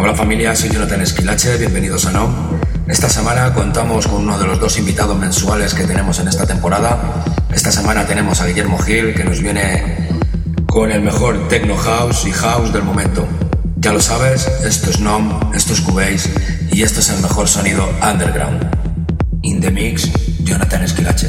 Hola familia, soy Jonathan Esquilache, bienvenidos a NOM. Esta semana contamos con uno de los dos invitados mensuales que tenemos en esta temporada. Esta semana tenemos a Guillermo Gil, que nos viene con el mejor techno house y house del momento. Ya lo sabes, esto es NOM, esto es Cubase y esto es el mejor sonido underground. In the mix, Jonathan Esquilache.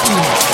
Música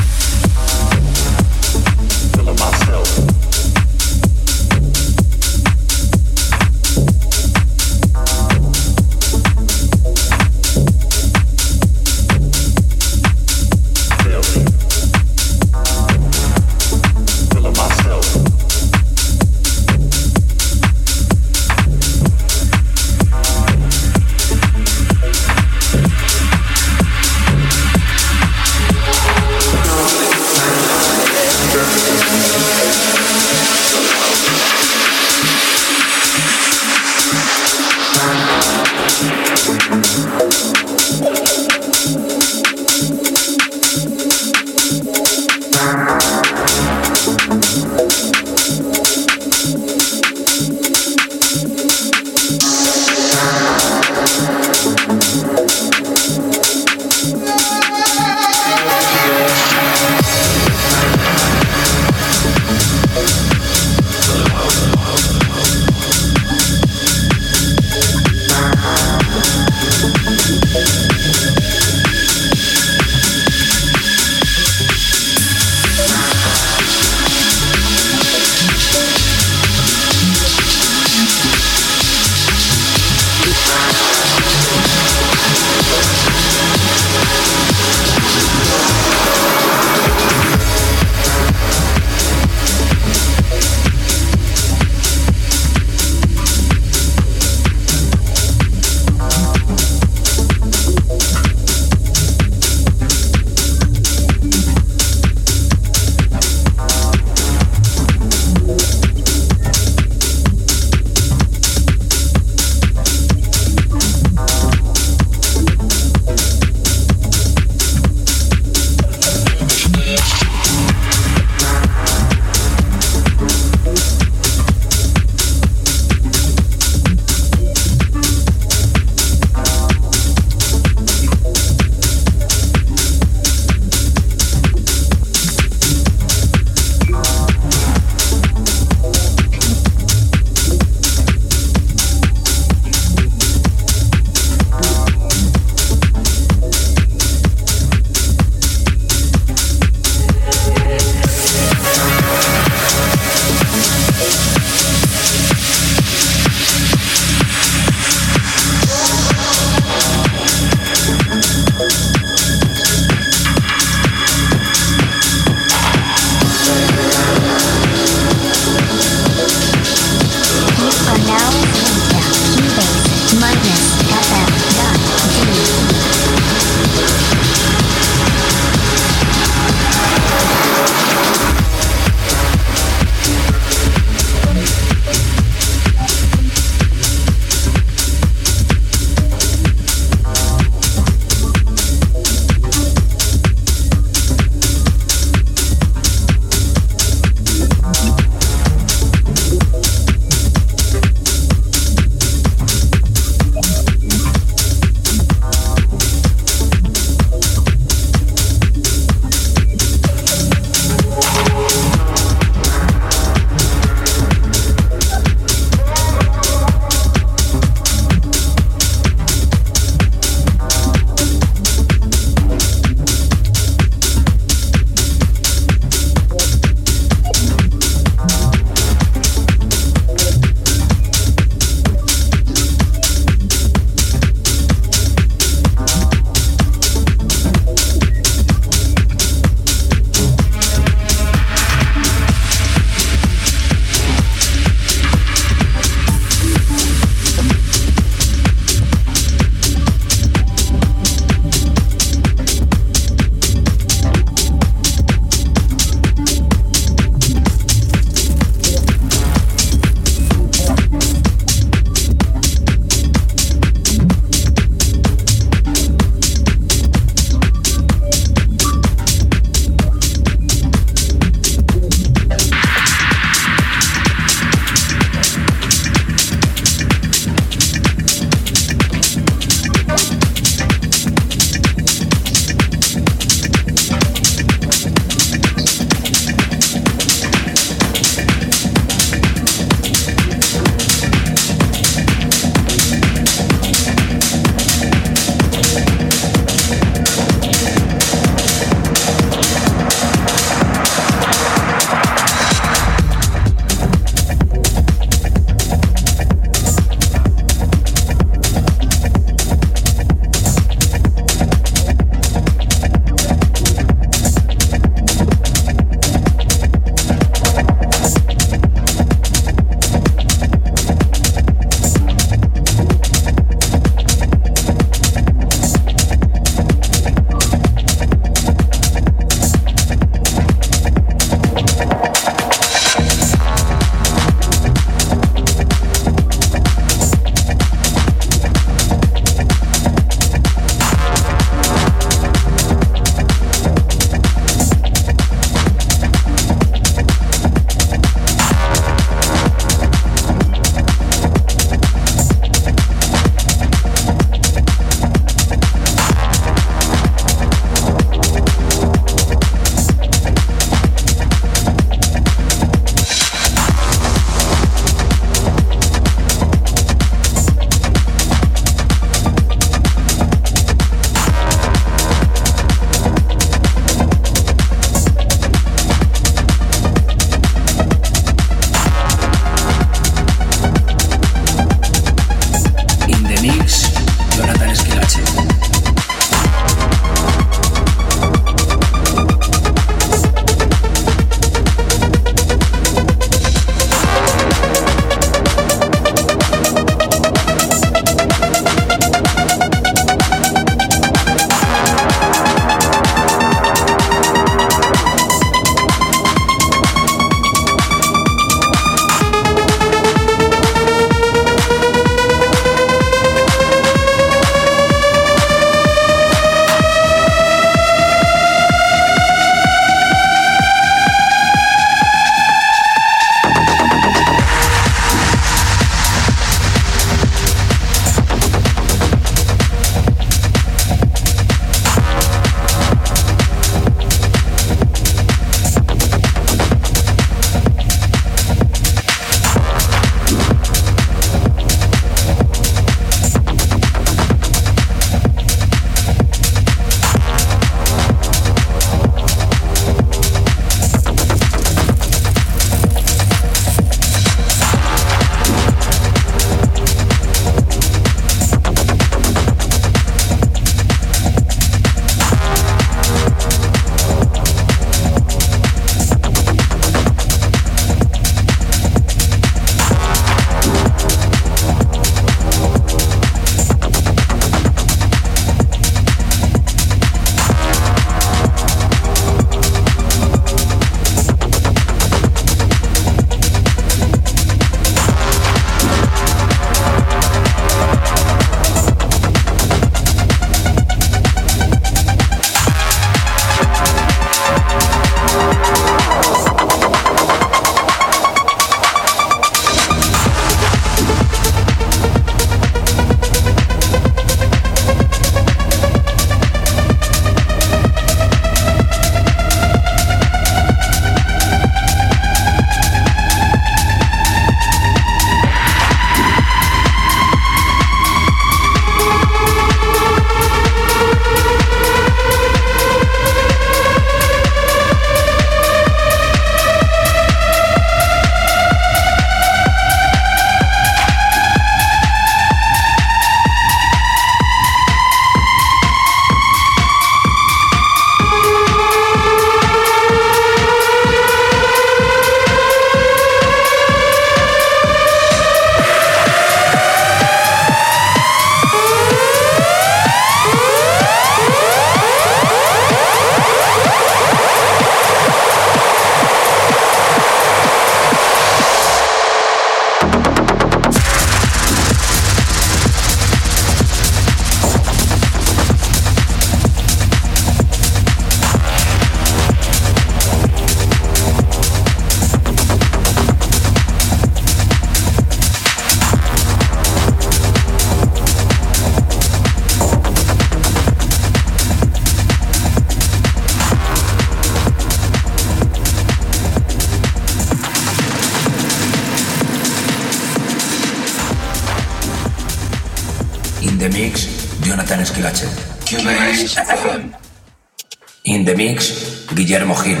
In the Mix, Guillermo Gil.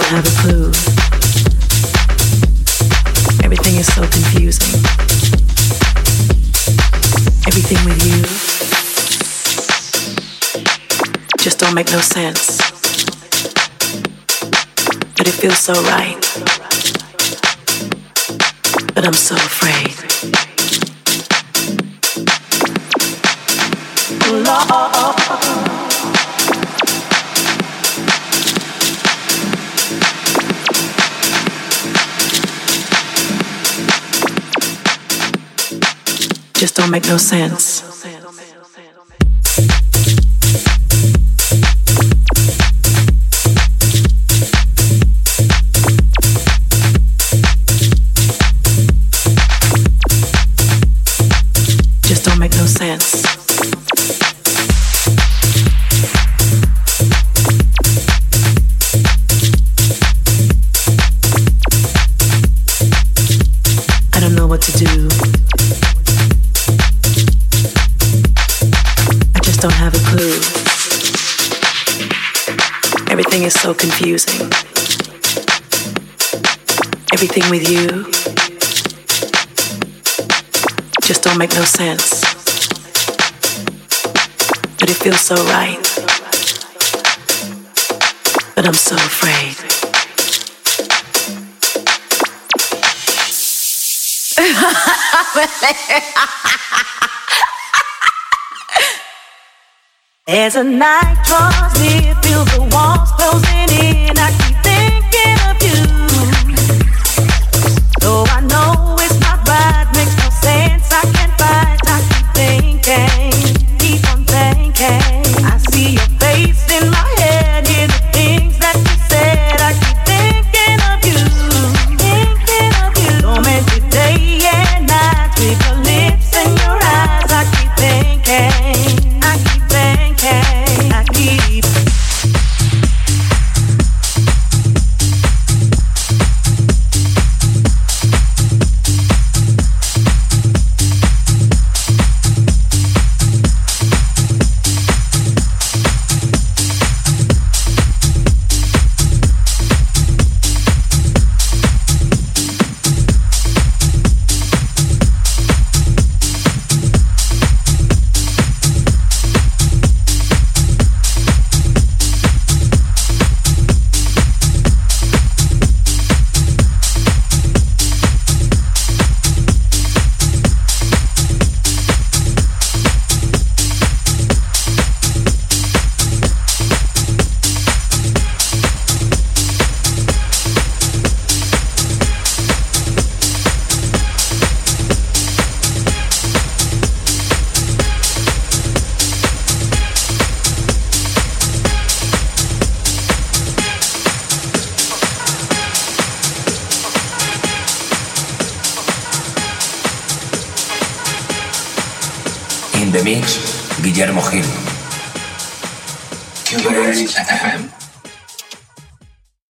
don't have a clue. Everything is so confusing. Everything with you just don't make no sense. But it feels so right. But I'm so afraid. Love. just don't make no sense. no sense. But it feels so right. But I'm so afraid. As the night draws near, feel the walls closing in. I